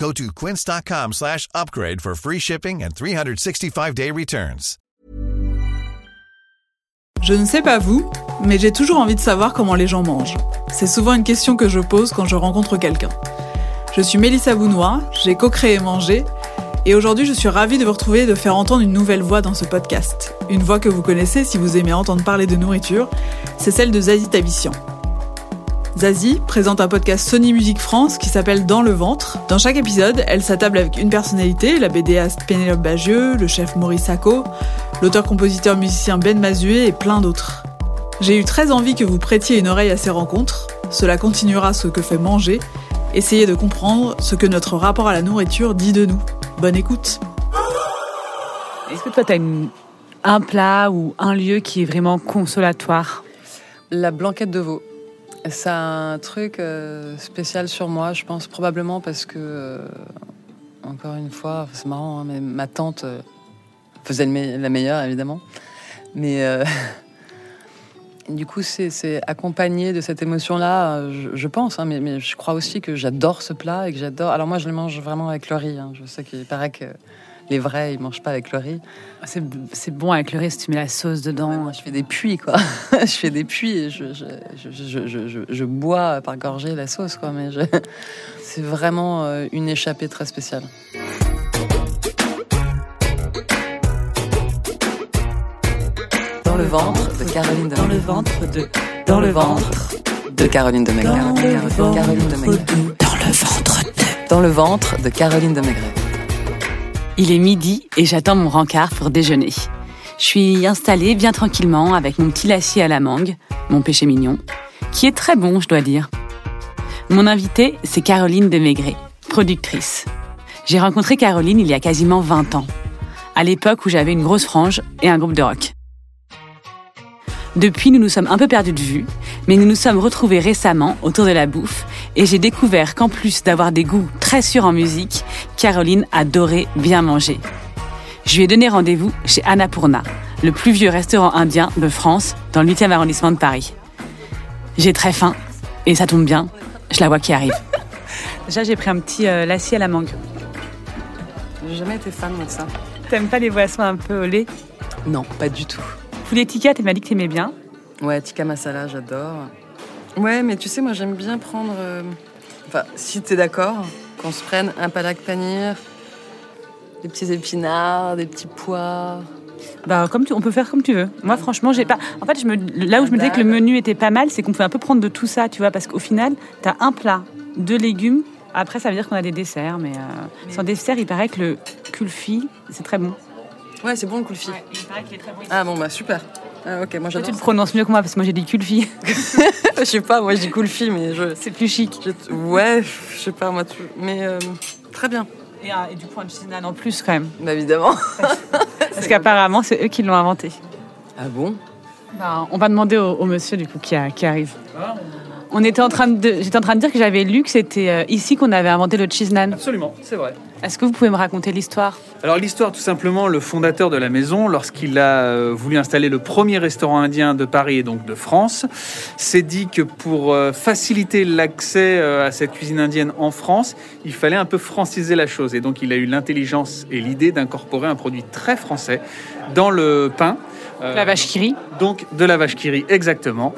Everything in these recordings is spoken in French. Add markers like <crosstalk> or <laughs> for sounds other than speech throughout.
Go to quince.com slash upgrade for free shipping and 365-day returns. Je ne sais pas vous, mais j'ai toujours envie de savoir comment les gens mangent. C'est souvent une question que je pose quand je rencontre quelqu'un. Je suis Mélissa Bounois, j'ai co-créé Manger, et aujourd'hui je suis ravie de vous retrouver et de faire entendre une nouvelle voix dans ce podcast. Une voix que vous connaissez si vous aimez entendre parler de nourriture, c'est celle de Zazie Tabissian. Zazie présente un podcast Sony Music France qui s'appelle Dans le ventre. Dans chaque épisode, elle s'attable avec une personnalité, la BDaste Pénélope Bagieux, le chef Maurice Sacco, l'auteur-compositeur-musicien Ben Mazué et plein d'autres. J'ai eu très envie que vous prêtiez une oreille à ces rencontres. Cela continuera ce que fait manger. Essayez de comprendre ce que notre rapport à la nourriture dit de nous. Bonne écoute. Est-ce que toi, tu as un plat ou un lieu qui est vraiment consolatoire? La blanquette de veau. C'est un truc euh, spécial sur moi, je pense probablement parce que, euh, encore une fois, c'est marrant, hein, mais ma tante euh, faisait la meilleure, évidemment. Mais <laughs> du coup, c'est accompagné de cette émotion-là, je, pense, hein, mais, je crois aussi que j'adore ce plat et que j'adore. Alors moi, je le mange vraiment avec le riz. Hein. Je sais qu'il paraît que les vrais, ils mangent pas avec le riz. C'est bon avec le riz si tu mets la sauce dedans. je fais des puits, quoi. <laughs> je fais des puits et je, je, je, bois par gorgée la sauce, quoi. Mais <laughs> c'est vraiment euh, une échappée très spéciale. Dans le ventre de Caroline de Dans le ventre de. Dans le ventre de Caroline de Maigret. Caroline de Maigret. Dans le ventre de. Dans le ventre de Caroline de Maigret. Il est midi et j'attends mon rencard pour déjeuner. Je suis installée bien tranquillement avec mon petit lacier à la mangue, mon péché mignon, qui est très bon, je dois dire. Mon invitée, c'est Caroline Maigret, productrice. J'ai rencontré Caroline il y a quasiment 20 ans, à l'époque où j'avais une grosse frange et un groupe de rock. Depuis, nous nous sommes un peu perdus de vue, mais nous nous sommes retrouvés récemment autour de la bouffe et j'ai découvert qu'en plus d'avoir des goûts très sûrs en musique, Caroline adorait bien manger. Je lui ai donné rendez-vous chez Annapurna, le plus vieux restaurant indien de France dans le 8e arrondissement de Paris. J'ai très faim et ça tombe bien, je la vois qui arrive. <laughs> Déjà, j'ai pris un petit euh, lacis à la mangue. J'ai jamais été fan de ça. T'aimes pas les boissons un peu au lait? Non, pas du tout. Poulet tikka, tu m'as dit que t'aimais bien. Ouais, tikka masala, j'adore. Ouais, mais tu sais, moi j'aime bien prendre. Euh, enfin, si t'es d'accord, qu'on se prenne un palak panir, des petits épinards, des petits pois. Bah, comme tu, on peut faire comme tu veux. Moi, franchement, j'ai pas. En fait, je me, là où je me disais que le menu était pas mal, c'est qu'on pouvait un peu prendre de tout ça, tu vois, parce qu'au final, t'as un plat, deux légumes. Après, ça veut dire qu'on a des desserts, mais, euh, sans dessert, il paraît que le kulfi, c'est très bon. Ouais, c'est bon le kulfi. il paraît qu'il est très bon. Ah bon, bah super. Ah, ok, moi j'adore. Tu le prononces mieux que moi parce que moi j'ai dit kulfi. <laughs> je sais pas, moi je dis kulfi, mais je. C'est plus chic. Ouais, je sais pas, moi. Mais euh, très bien. Et, et, du point de chinane en plus quand même. Bah évidemment. <laughs> parce qu'apparemment c'est eux qui l'ont inventé. Ah bon? Bah, On va demander au, monsieur du coup qui, qui arrive. On était en train de, j'étais en train de dire que j'avais lu que c'était euh, ici qu'on avait inventé le cheese nan. Absolument, c'est vrai. Est-ce que vous pouvez me raconter l'histoire? Alors l'histoire, tout simplement, le fondateur de la maison, lorsqu'il a euh, voulu installer le premier restaurant indien de Paris et donc de France, s'est dit que pour euh, faciliter l'accès à cette cuisine indienne en France, il fallait un peu franciser la chose. Et donc il a eu l'intelligence et l'idée d'incorporer un produit très français dans le pain. la vache kiri Donc de la vache kiri, exactement.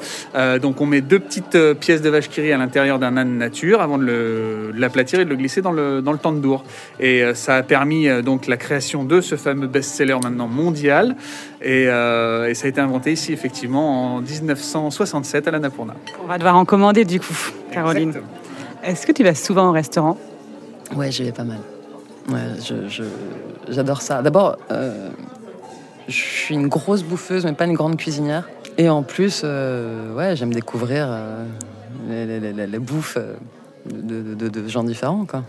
donc on met deux petites pièces de vache kiri à l'intérieur d'un âne nature avant de l'aplatir et de le glisser dans le, dans le tandoor. Et euh, ça a permis euh, donc la création de ce fameux best-seller maintenant mondial. Euh, et, ça a été inventé ici effectivement en 1967 à la Napurna. On va devoir en commander du coup, Caroline. Est-ce que tu vas souvent au restaurant? Ouais, j'y vais pas mal. Ouais, j'adore ça. D'abord, je suis une grosse bouffeuse, mais pas une grande cuisinière. Et en plus, ouais, j'aime découvrir les, les, bouffes de, de, gens différents. Quoi.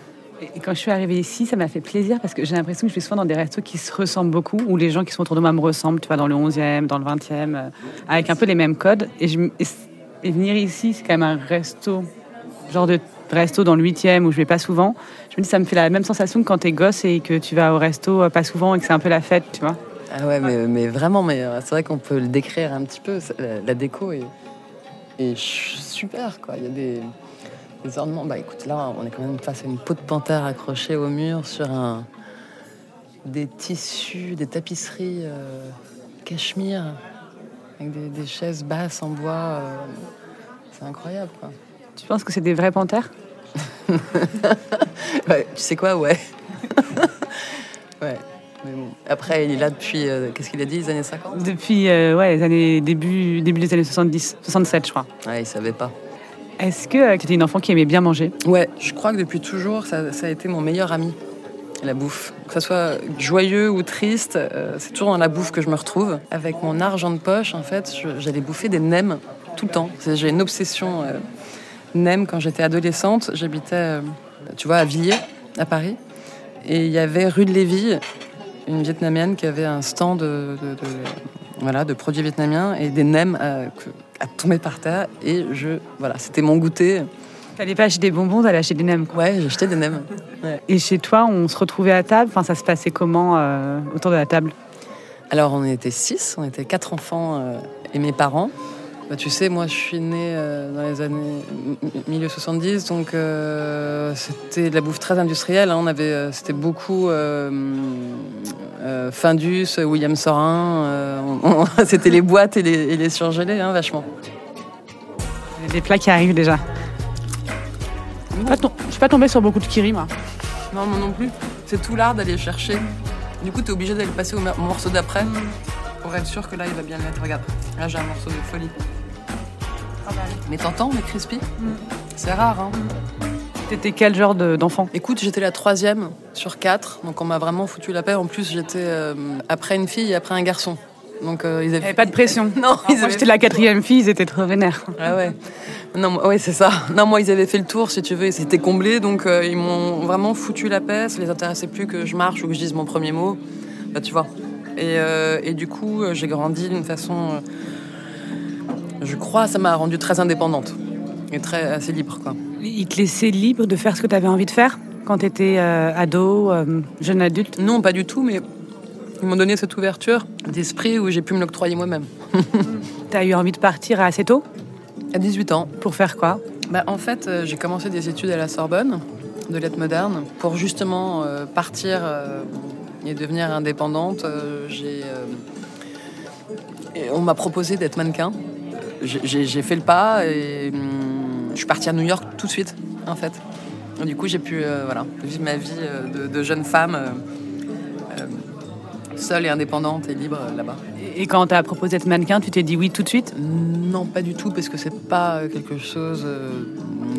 Quand je suis arrivée ici, ça m'a fait plaisir parce que j'ai l'impression que je vais souvent dans des restos qui se ressemblent beaucoup, où les gens qui sont autour de moi me ressemblent, tu vois, dans le 11e, dans le 20e, euh, avec un peu les mêmes codes. Et, venir ici, c'est quand même un resto, genre de resto dans le 8e où je vais pas souvent. Je me dis, ça me fait la même sensation que quand t'es gosse et que tu vas au resto euh, pas souvent et que c'est un peu la fête, tu vois. Ah ouais, mais, vraiment, mais euh, c'est vrai qu'on peut le décrire un petit peu. La, déco est, est super, quoi. Il y a des, des ornements. Bah écoute, là, on est quand même face à une peau de panthère accrochée au mur sur un, des tissus, des tapisseries euh, cachemire, avec des, des chaises basses en bois. euh, c'est incroyable, quoi. Tu penses que c'est des vrais panthères? <laughs> Ouais, tu sais quoi, ouais. <laughs> ouais. Mais bon. Après, il est là depuis, euh, qu'est-ce qu'il a dit, les années 50 Depuis euh, ouais, les années, début, début des années 70, 67, je crois. Ouais, il savait pas. Est-ce que tu étais une enfant qui aimait bien manger? Ouais, je crois que depuis toujours, ça, ça a été mon meilleur ami, la bouffe. Que ce soit joyeux ou triste, euh, c'est toujours dans la bouffe que je me retrouve. Avec mon argent de poche, en fait, j'allais bouffer des nems tout le temps. J'ai une obsession euh, quand j'étais adolescente. J'habitais, euh, tu vois, à Villiers, à Paris. Et il y avait rue de Lévis, une vietnamienne qui avait un stand de- voilà, de produits vietnamiens et des nems euh, à tomber par terre. Et je, voilà, c'était mon goûter. T'allais pas acheter des bonbons, t'allais acheter des nems. Quoi. Ouais, j'achetais des nems. Et chez toi, on se retrouvait à table Enfin, ça se passait comment euh, autour de la table? Alors, on était six, on était quatre enfants euh, et mes parents. Bah, tu sais, moi, je suis née euh, dans les années milieu 70, donc euh, c'était de la bouffe très industrielle. hein. On avait, euh, c'était beaucoup Findus, William Sorin. <laughs> c'était les boîtes et les, et les surgelés, hein, vachement. Des plats qui arrivent déjà. Je suis pas tom- je suis pas tombée sur beaucoup de kiri, moi. Non, moi non plus. C'est tout l'art d'aller chercher. Du coup, tu es obligé d'aller passer au morceau d'après pour être sûr que là, il va bien l'être. Regarde, là, j'ai un morceau de folie. Mais t'entends, les crispy C'est rare, hein T'étais quel genre de- d'enfant? Écoute, j'étais la troisième sur quatre, donc on m'a vraiment foutu la paix. En plus, j'étais euh, après une fille et après un garçon. Donc, euh, ils Il n'y avaient avait pas de pression. <laughs> Non, ils Moi, j'étais la quatrième fille, ils étaient trop vénères. Ah ouais. Non, ouais, c'est ça. Non, moi, ils avaient fait le tour, si tu veux, et c'était comblé, donc euh, ils m'ont vraiment foutu la paix. Ça les intéressait plus que je marche ou que je dise mon premier mot. Bah, tu vois. Et, euh, et du coup, j'ai grandi d'une façon. Euh, je crois, ça m'a rendue très indépendante et très assez libre, quoi. Ils te laissaient libre de faire ce que tu avais envie de faire quand tu étais ado, euh, jeune adulte? Non, pas du tout, mais ils m'ont donné cette ouverture d'esprit où j'ai pu me l'octroyer moi-même. <laughs> Tu as eu envie de partir assez tôt? À 18 ans. Pour faire quoi? Bah, en fait, euh, j'ai commencé des études à la Sorbonne de lettres modernes pour justement euh, partir euh, et devenir indépendante. euh, j'ai, euh, on m'a proposé d'être mannequin. J'ai- fait le pas et hum, je suis partie à New York tout de suite, en fait. Et du coup, j'ai pu euh, voilà, vivre ma vie euh, de, de jeune femme euh, seule et indépendante et libre là-bas. Et quand tu as proposé d'être mannequin, tu t'es dit oui tout de suite? Non, pas du tout, parce que c'est pas quelque chose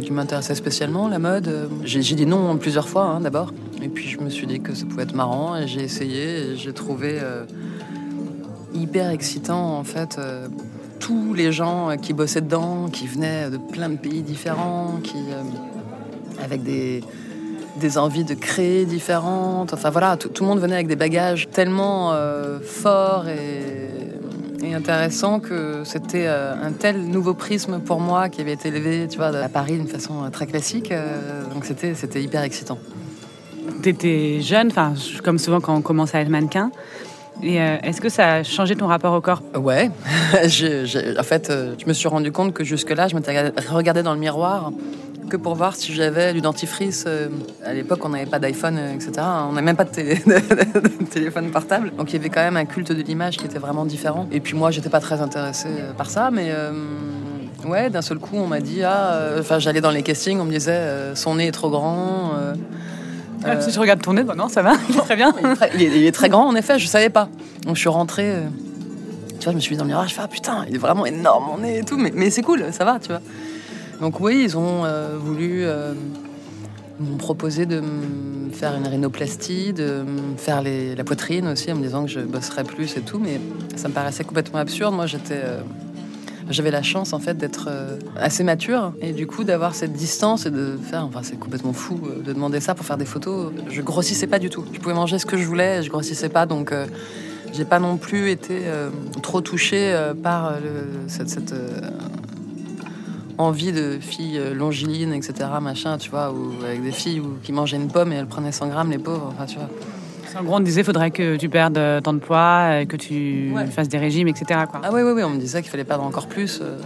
qui m'intéressait spécialement, la mode. J'ai dit non plusieurs fois, hein, d'abord. Et puis je me suis dit que ça pouvait être marrant, et j'ai essayé, et j'ai trouvé euh, hyper excitant, en fait, tous les gens qui bossaient dedans, qui venaient de plein de pays différents, qui, euh, avec des, des envies de créer différentes. Enfin voilà, tout, tout le monde venait avec des bagages tellement euh, forts et, intéressants que c'était euh, un tel nouveau prisme pour moi qui avait été élevé, tu vois, à Paris d'une façon très classique. donc c'était c'était hyper excitant. Tu étais jeune, enfin, comme souvent quand on commence à être mannequin. Et euh, est-ce que ça a changé ton rapport au corps? Ouais, <laughs> j'ai- en fait, euh, je me suis rendu compte que jusque-là, je m'étais regardée dans le miroir que pour voir si j'avais du dentifrice. euh, À l'époque, on n'avait pas d'iPhone, etc. On n'avait même pas de, télé- <laughs> de téléphone portable. Donc il y avait quand même un culte de l'image qui était vraiment différent. Et puis moi, j'étais pas très intéressée par ça, mais ouais, d'un seul coup, on m'a dit, ah, enfin, j'allais dans les castings, on me disait, son nez est trop grand. Euh, Ah, Si je regarde ton nez, bah non, ça va, il est très bien. il est, très, il est- il est très grand, en effet, je savais pas. Donc je suis rentrée, euh, tu vois, je me suis mise dans le miroir, je fais, ah putain, il est vraiment énorme mon nez et tout, mais, mais c'est cool, ça va, tu vois. Donc oui, ils ont euh, voulu m'ont proposé de me faire une rhinoplastie, de me faire les- la poitrine aussi, en me disant que je bosserais plus et tout, mais ça me paraissait complètement absurde. Moi, j'étais. Euh, j'avais la chance en fait d'être euh, assez mature et du coup d'avoir cette distance et de faire, enfin c'est complètement fou euh, de demander ça pour faire des photos. Je grossissais pas du tout. Je pouvais manger ce que je voulais, je grossissais pas donc euh, j'ai pas non plus été trop touchée par cette, envie de filles longilines, etc. Machin, tu vois, ou avec des filles qui mangeaient une pomme et elles prenaient 100 grammes, les pauvres, enfin tu vois. En gros, on disait qu'il faudrait que tu perdes euh, tant de poids, euh, que tu fasses des régimes, etc. Quoi. Ah oui, oui, oui, on me disait qu'il fallait perdre encore plus. Euh.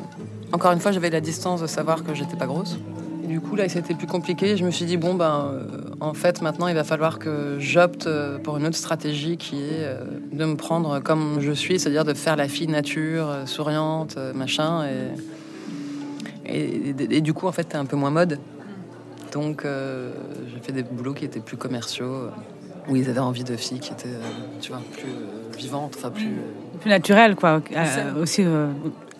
Encore une fois, j'avais la distance de savoir que j'étais pas grosse. Et du coup, là, c'était plus compliqué. Je me suis dit, bon, ben, en fait, maintenant, il va falloir que j'opte pour une autre stratégie qui est de me prendre comme je suis, c'est-à-dire de faire la fille nature, souriante, machin. Et, et, du coup, en fait, t'es un peu moins mode. Donc, j'ai fait des boulots qui étaient plus commerciaux où ils avaient envie de filles qui étaient, euh, tu vois, plus euh, vivantes, enfin plus... Euh, plus naturelles, quoi. aussi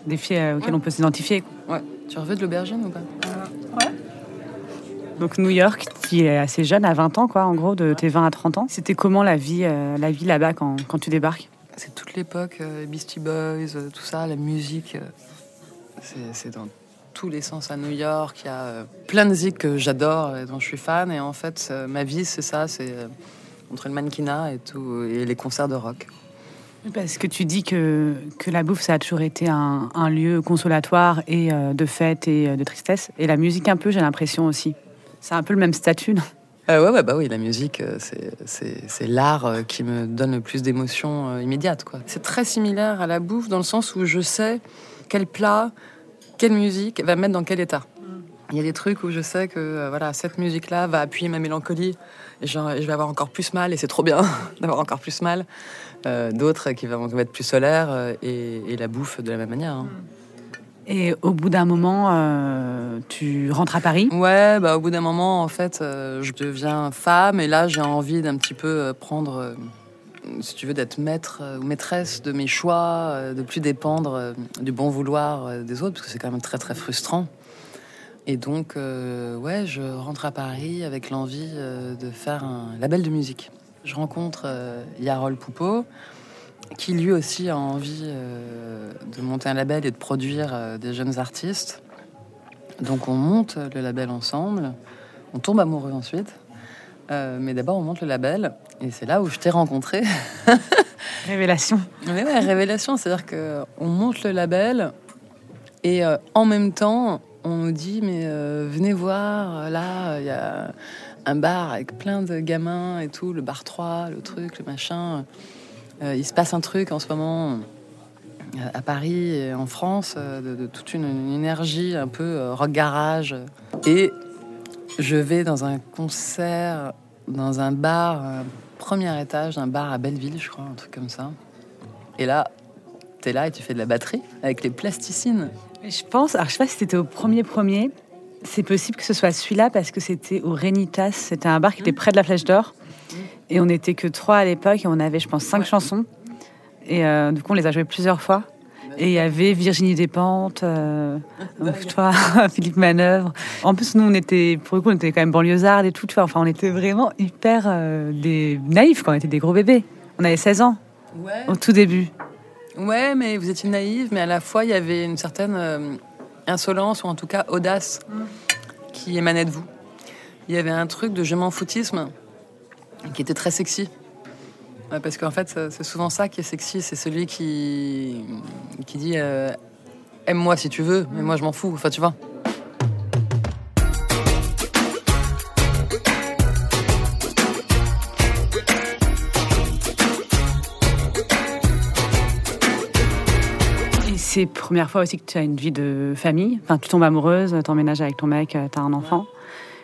des filles auxquelles on peut s'identifier. Ouais. Tu reveux de l'aubergine ou pas? Ouais. Donc New York, qui est assez jeune, à 20 ans, quoi, en gros, de tes 20 à 30 ans. C'était comment la vie, la vie là-bas quand, quand tu débarques? C'est toute l'époque, Beastie Boys, tout ça, la musique. c'est dans tous les sens à New York. Il y a plein de musiques que j'adore et dont je suis fan. Et en fait, ma vie, c'est ça. C'est entre le mannequinat et, tout, et les concerts de rock. Parce que tu dis que, que la bouffe, ça a toujours été un, un lieu consolatoire et euh, de fête et euh, de tristesse. Et la musique, un peu, j'ai l'impression aussi. C'est un peu le même statut, non? Euh, ouais, ouais, bah oui, la musique, c'est l'art qui me donne le plus d'émotions immédiates. C'est très similaire à la bouffe dans le sens où je sais quel plat, quelle musique va me mettre dans quel état. Il y a des trucs où je sais que voilà, cette musique-là va appuyer ma mélancolie je vais avoir encore plus mal et c'est trop bien <laughs> d'avoir encore plus mal. Euh, d'autres qui vont être plus solaires euh, et, la bouffe de la même manière. Hein. Et au bout d'un moment, euh, tu rentres à Paris? Ouais, bah, au bout d'un moment, en fait, je deviens femme et là, j'ai envie d'un petit peu prendre, si tu veux, d'être maître ou maîtresse de mes choix, de plus dépendre du bon vouloir des autres, parce que c'est quand même très, très frustrant. Et donc, euh, ouais, je rentre à Paris avec l'envie euh, de faire un label de musique. Je rencontre euh, Yarol Poupeau, qui lui aussi a envie de monter un label et de produire des jeunes artistes. Donc, on monte le label ensemble. On tombe amoureux ensuite. mais d'abord, on monte le label. Et c'est là où je t'ai rencontré. <laughs> révélation. Mais ouais, révélation. C'est-à-dire qu'on monte le label et en même temps, on dit mais euh, venez voir, là il y a un bar avec plein de gamins et tout, le bar 3, le truc, le machin. Euh, il se passe un truc en ce moment euh, à Paris et en France, de, toute une, énergie un peu rock garage. Et je vais dans un concert, dans un bar, un premier étage d'un bar à Belleville, je crois, un truc comme ça. Et là, tu es là et tu fais de la batterie avec les plasticines. Je pense, alors je sais pas si c'était au premier premier, c'est possible que ce soit celui-là parce que c'était au Renitas, c'était un bar qui était près de la Flèche d'Or. Et on n'était que trois à l'époque et on avait, je pense, cinq chansons. Et euh, du coup, on les a jouées plusieurs fois. Et il y avait Virginie Despentes, euh, <laughs> toi, <laughs> Philippe Manœuvre. En plus, nous, on était, pour le coup, on était quand même banlieusards et tout. Enfin, on était vraiment hyper euh, des naïfs quand on était des gros bébés. On avait 16 ans au tout début. Ouais, mais vous étiez naïve, mais à la fois, il y avait une certaine euh, insolence, ou en tout cas audace, qui émanait de vous. Il y avait un truc de je m'en foutisme qui était très sexy. parce qu'en fait, c'est souvent ça qui est sexy, c'est celui qui, qui dit euh, aime-moi si tu veux, mais moi je m'en fous. Enfin, tu vois. C'est première fois aussi que tu as une vie de famille. Enfin, tu tombes amoureuse, tu emménages avec ton mec, tu as un enfant.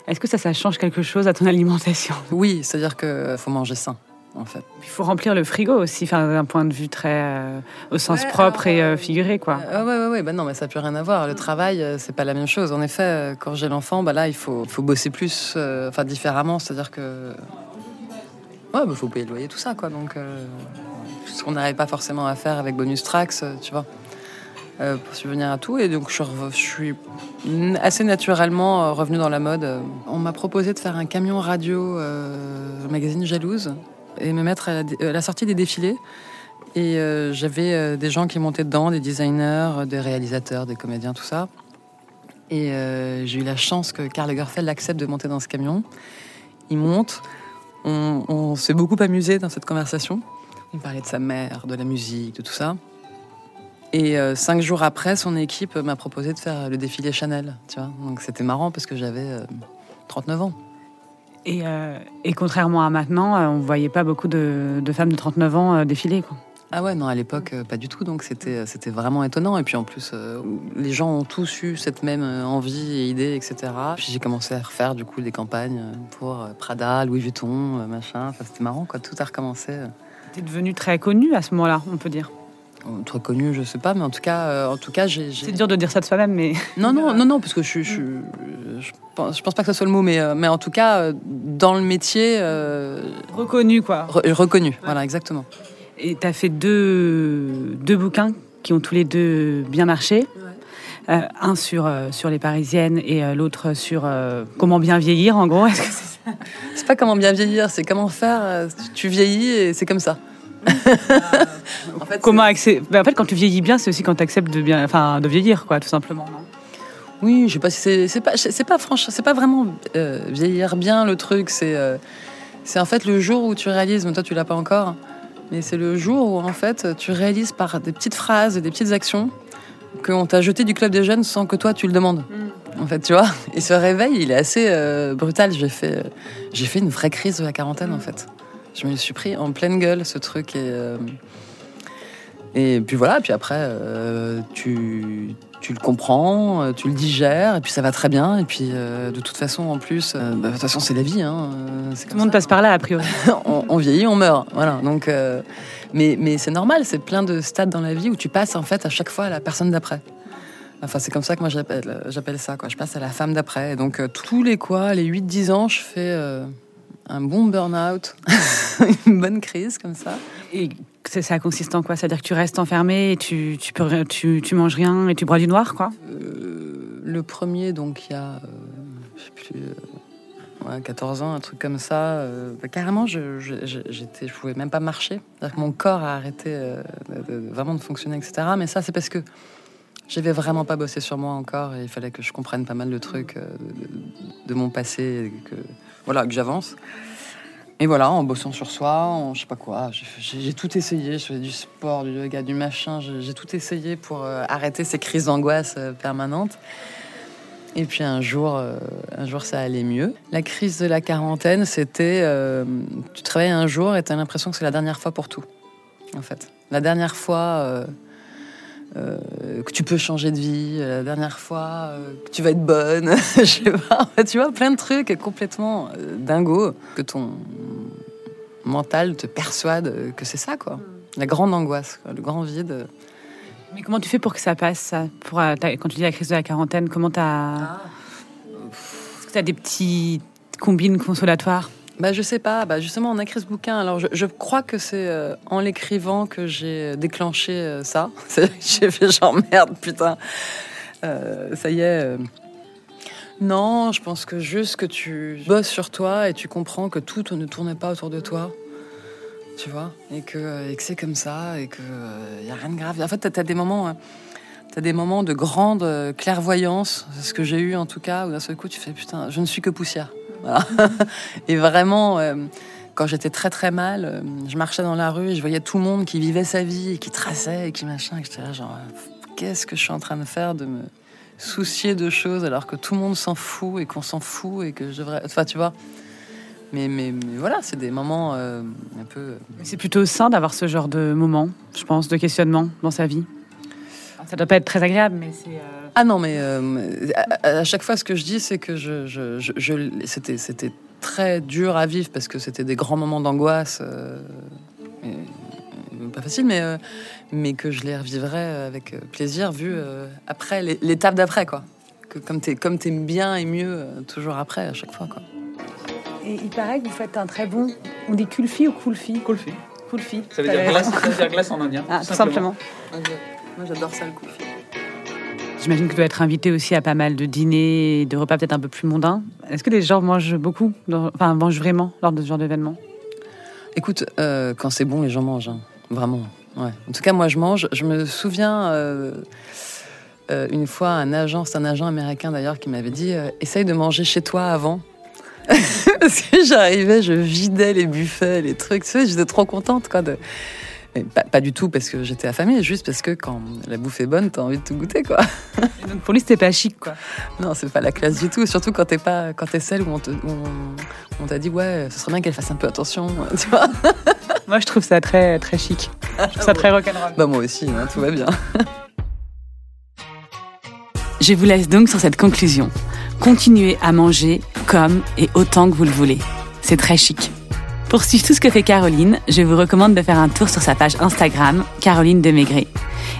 Est-ce que ça, ça change quelque chose à ton alimentation? Oui, c'est-à-dire qu'il faut manger sain. En fait. Il faut remplir le frigo aussi, d'un point de vue très euh, au sens propre et euh, figuré, quoi. Euh, ouais, ouais, ouais, bah non, mais ça n'a plus rien à voir. Le travail, c'est pas la même chose. En effet, quand j'ai l'enfant, bah là, il faut, faut bosser plus, enfin différemment. C'est-à-dire que, ouais, bah, faut payer le loyer, tout ça, quoi. Donc, ce qu'on n'arrive pas forcément à faire avec bonus tracks, tu vois. Euh, pour subvenir à tout. Et donc, je, suis assez naturellement euh, revenue dans la mode. On m'a proposé de faire un camion radio, euh, magazine Jalouse, et me mettre à la, sortie des défilés. Et euh, j'avais euh, des gens qui montaient dedans, des designers, euh, des réalisateurs, des comédiens, tout ça. Et euh, j'ai eu la chance que Karl Lagerfeld accepte de monter dans ce camion. Il monte. On, on s'est beaucoup amusé dans cette conversation. Il parlait de sa mère, de la musique, de tout ça. Et euh, cinq jours après, son équipe m'a proposé de faire le défilé Chanel. Tu vois Donc c'était marrant parce que j'avais euh, 39 ans. Et, euh, et contrairement à maintenant, euh, on ne voyait pas beaucoup de, de femmes de 39 ans euh, défiler. Quoi. Ah ouais, non, à l'époque, euh, pas du tout. Donc c'était vraiment étonnant. Et puis en plus, euh, les gens ont tous eu cette même euh, envie et idée, etc. Puis j'ai commencé à refaire du coup des campagnes euh, pour euh, Prada, Louis Vuitton, euh, machin. Enfin, c'était marrant, quoi. Tout a recommencé. euh. Tu es devenue très connue à ce moment-là, on peut dire. Trop connu, je sais pas, mais en tout cas, euh, en tout cas, j'ai. C'est dur de dire ça de soi-même, mais Non, non, <laughs> non, non, parce que je, je, je, pense, je pense pas que ce soit le mot, mais, euh, mais en tout cas, euh, dans le métier, euh, reconnue, quoi. re- reconnu. Voilà, exactement. Et tu as fait deux, deux bouquins qui ont tous les deux bien marché. Un sur, sur les Parisiennes et l'autre sur comment bien vieillir, en gros. <laughs> Est-ce que c'est ça? C'est pas comment bien vieillir, c'est comment faire. Tu vieillis et c'est comme ça. <laughs> en fait, Comment accé- Ben, en fait, quand tu vieillis bien, c'est aussi quand tu acceptes de, bien... enfin, de vieillir, quoi, tout simplement. non? Oui, je sais pas si c'est pas c'est pas franchement c'est pas vraiment euh, vieillir bien le truc, c'est euh, c'est en fait le jour où tu réalises, mais toi tu l'as pas encore, mais c'est le jour où en fait tu réalises par des petites phrases et des petites actions qu'on t'a jeté du club des jeunes sans que toi tu le demandes. En fait, tu vois. Et ce réveil, il est assez euh, brutal. J'ai fait j'ai fait une vraie crise de la quarantaine en fait. Je me le suis pris en pleine gueule ce truc et euh, et puis voilà, puis après, euh, tu, tu le comprends, euh, tu le digères, et puis ça va très bien. Et puis euh, de toute façon, en plus, bah, de toute façon, c'est la vie. Hein, Tout le monde ça. passe par là, a priori. <laughs> on, on vieillit, on meurt. Voilà. Donc, mais mais c'est normal, c'est plein de stades dans la vie où tu passes en fait à chaque fois à la personne d'après. Enfin, c'est comme ça que moi j'appelle, j'appelle ça. Quoi. Je passe à la femme d'après. Et Donc, tous les quoi, les 8-10 ans, je fais un bon burn-out, <laughs> une bonne crise comme ça. Et c'est- ça consiste en quoi? C'est-à-dire que tu restes enfermé, et tu, tu, peux, tu, tu manges rien et tu bois du noir, quoi? Euh, le premier, donc il y a, euh, je sais plus, euh, ouais, 14 ans, un truc comme ça. euh, bah, carrément, je, je, j'étais, je pouvais même pas marcher. C'est-à-dire que mon corps a arrêté de- de- vraiment de fonctionner, etc. Mais ça, c'est parce que j'avais vraiment pas bossé sur moi encore et il fallait que je comprenne pas mal de trucs euh, de, mon passé, et que voilà, que j'avance. Et voilà, en bossant sur soi, je sais pas quoi, j'ai, tout essayé. Je faisais du sport, du yoga, du machin. J'ai, tout essayé pour euh, arrêter ces crises d'angoisse euh, permanentes. Et puis un jour, un jour, ça allait mieux. La crise de la quarantaine, c'était, tu travailles un jour et tu as l'impression que c'est la dernière fois pour tout, en fait. La dernière fois euh, euh, que tu peux changer de vie, la dernière fois euh, que tu vas être bonne, <laughs> je sais pas. <laughs> Tu vois, plein de trucs complètement euh, dingos que ton mental te persuade que c'est ça, quoi. La grande angoisse, quoi, le grand vide. Mais comment tu fais pour que ça passe, ça pour, euh, t'as- Quand tu dis la crise de la quarantaine, comment t'as... Est-ce que tu as des petites combines consolatoires Bah, je sais pas. Bah, justement, on a écrit ce bouquin. Alors, je, crois que c'est euh, en l'écrivant que j'ai déclenché euh, ça. <laughs> J'ai fait genre merde, putain. Euh, ça y est. euh. Non, je pense que juste que tu bosses sur toi et tu comprends que tout ne tourne pas autour de toi. Tu vois? Et que, que c'est comme ça et que n'y a rien de grave. En fait, t'as as des moments. tu T'as des moments de grande euh, clairvoyance, c'est ce que j'ai eu en tout cas, où d'un seul coup tu fais putain, je ne suis que poussière. <laughs> Et vraiment, euh, quand j'étais très très mal, euh, je marchais dans la rue et je voyais tout le monde qui vivait sa vie et qui traçait et qui machin. Et j'étais genre, euh, qu'est-ce que je suis en train de faire de me soucier de choses alors que tout le monde s'en fout et qu'on s'en fout et que je devrais. Enfin, tu vois. Mais, mais, mais voilà, c'est des moments un peu. C'est plutôt sain d'avoir ce genre de moment, je pense, de questionnement dans sa vie. Ça doit pas être très agréable, mais c'est... euh, Ah non, mais euh, à, à chaque fois, ce que je dis, c'est que je, je, je, je- c'était, c'était très dur à vivre parce que c'était des grands moments d'angoisse. euh, pas facile, mais, euh, mais que je les revivrais avec plaisir, vu euh, après, l'étape d'après, quoi. Que comme t'es, comme t'es bien et mieux, toujours après, à chaque fois, quoi. Et il paraît que vous faites un très bon... On dit kulfi ou kulfi Kulfi. Kulfi. Ça veut dire glace, ça veut dire glace en indien. Ah, tout simplement. Moi, j'adore ça, le coup. J'imagine que tu dois être invité aussi à pas mal de dîners et de repas peut-être un peu plus mondains. Est-ce que les gens mangent beaucoup dans- Enfin, mangent vraiment lors de ce genre d'événement? Écoute, euh, quand c'est bon, les gens mangent, hein. vraiment. Ouais. En tout cas, moi, je mange. Je me souviens euh, euh, une fois un agent, c'est un agent américain d'ailleurs, qui m'avait dit euh, essaye de manger chez toi avant. <laughs> Parce que j'arrivais, je vidais les buffets, les trucs. Tu sais, j'étais trop contente quoi de. Mais pas, pas du tout parce que j'étais affamée, juste parce que quand la bouffe est bonne, t'as envie de tout goûter quoi. Et donc pour lui, c'était pas chic, quoi. Non, c'est pas la classe du tout. Surtout quand t'es pas, quand t'es celle où on te- où on, on t'a dit ouais, ce serait bien qu'elle fasse un peu attention, <laughs> tu vois. Moi, je trouve ça très, très chic. Je trouve ça très rock'n'roll. Bah moi aussi, hein, tout va bien. <laughs> Je vous laisse donc sur cette conclusion. Continuez à manger comme et autant que vous le voulez. C'est très chic. Pour suivre tout ce que fait Caroline, je vous recommande de faire un tour sur sa page Instagram, Caroline de Maigret.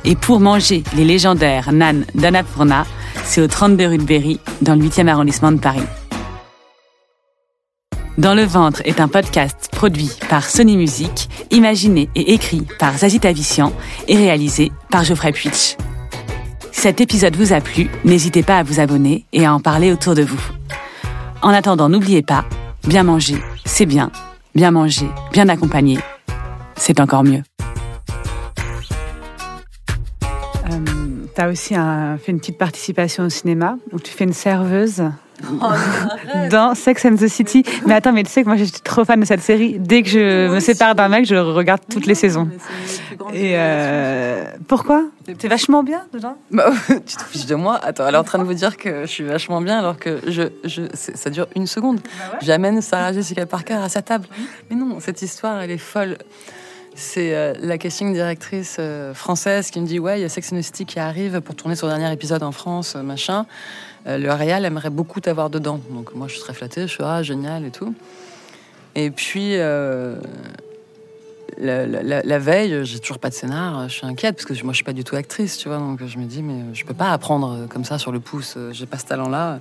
Et pour manger les légendaires nanes d'Annapurna, c'est au 32 rue de Berry, dans le 8e arrondissement de Paris. Dans le ventre est un podcast produit par Sony Music, imaginé et écrit par Zazie Tavissian et réalisé par Geoffrey Puitch. Si cet épisode vous a plu, n'hésitez pas à vous abonner et à en parler autour de vous. En attendant, n'oubliez pas, bien manger, c'est bien. Bien manger, bien accompagné, c'est encore mieux. Euh, tu as aussi fait une petite participation au cinéma où tu fais une serveuse <laughs> dans Sex and the City. Mais attends, mais tu sais que moi j'étais trop fan de cette série. Dès que je me sépare d'un mec, je regarde toutes les saisons. Et euh, pourquoi T'es vachement bien dedans Bah, <laughs> tu te fiches de moi Attends, elle est en train de vous dire que je suis vachement bien alors que je, je, ça dure une seconde. J'amène Sarah Jessica Parker à sa table. Mais non, cette histoire, elle est folle. C'est euh, la casting directrice euh, française qui me dit Ouais, il y a Sex and the City qui arrive pour tourner son dernier épisode en France, euh, machin. Euh, le Réal aimerait beaucoup t'avoir dedans. Donc moi, je suis très flattée, je suis Ah, génial et tout. Et puis. euh, la, la- la- veille, j'ai toujours pas de scénar, je suis inquiète parce que moi je suis pas du tout actrice, tu vois, donc je me dis mais je peux pas apprendre euh, comme ça sur le pouce, j'ai pas ce talent-là.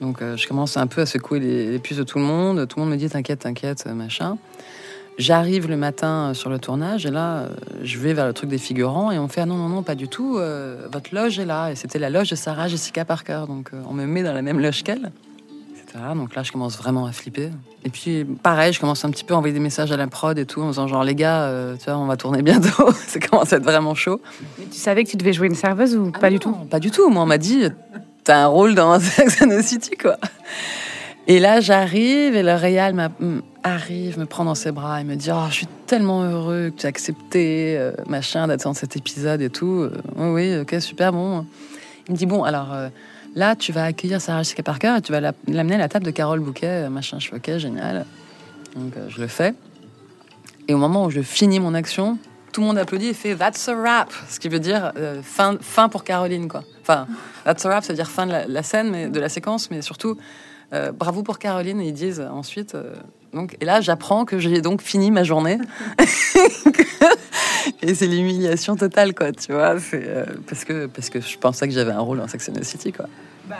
Donc je commence un peu à secouer les, les puces de tout le monde, tout le monde me dit t'inquiète, t'inquiète, machin. J'arrive le matin euh, sur le tournage et là euh, je vais vers le truc des figurants et on fait ah non non non pas du tout, euh, votre loge est là et c'était la loge de Sarah Jessica Parker, donc euh, on me met dans la même loge qu'elle. Donc là, je commence vraiment à flipper. Et puis, pareil, je commence un petit peu à envoyer des messages à la prod et tout, en disant genre, les gars, euh, tu vois, on va tourner bientôt. <laughs> Ça commence à être vraiment chaud. Mais tu savais que tu devais jouer une serveuse ou pas du tout Pas du tout. Moi, on m'a dit, t'as un rôle dans <laughs> Sex and the City, quoi. Et là, j'arrive et le Réal m'a- m- arrive, me prend dans ses bras et me dit oh, Je suis tellement heureux que tu as accepté, euh, d'être dans cet épisode et tout. Euh, oui, oui, ok, super, bon. Il me dit Bon, alors euh, là, tu vas accueillir Sarah Jessica Parker et tu vas la- l'amener à la table de Carole Bouquet, euh, machin. Je fais Ok, génial. Donc, je le fais. Et au moment où je finis mon action, tout le monde applaudit et fait That's a wrap Ce qui veut dire fin, fin pour Caroline, quoi. Enfin, That's a wrap, c'est-à-dire fin de la, la scène, mais, de la séquence, mais surtout euh, bravo pour Caroline. Et ils disent euh, ensuite. euh, donc, et là, j'apprends que j'ai donc fini ma journée. <laughs> et c'est l'humiliation totale, quoi, tu vois. Euh, parce, que, parce que je pensais que j'avais un rôle en Sex and the City, quoi. Bah,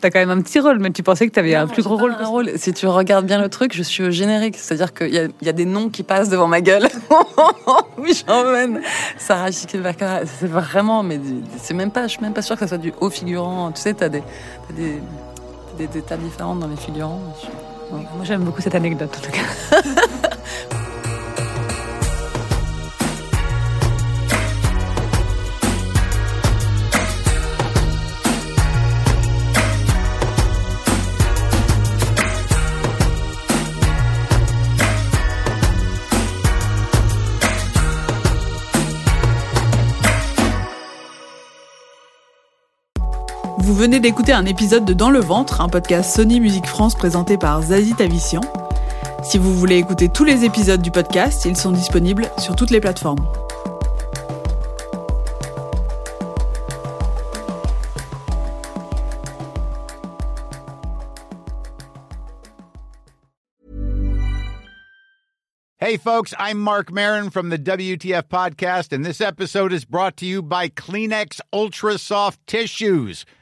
T'as quand même un petit rôle, mais tu pensais que t'avais un plus gros rôle. un rôle. Si tu regardes bien le truc, je suis au générique. C'est-à-dire qu'il y, y a des noms qui passent devant ma gueule. <laughs> oui, j'emmène. Sarah Parker, c'est vraiment, mais c'est même pas, je suis même pas sûre que ça soit du haut figurant. Tu sais, t'as des, t'as des, des, étapes différentes dans les figurants. Moi, j'aime beaucoup cette anecdote, en tout cas. <laughs> Vous venez d'écouter un épisode de Dans le ventre, un podcast Sony Musique France présenté par Zazie Tavissian. Si vous voulez écouter tous les épisodes du podcast, ils sont disponibles sur toutes les plateformes. Hey, folks, I'm Mark Marin from the WTF Podcast, and this episode is brought to you by Kleenex Ultra Soft Tissues,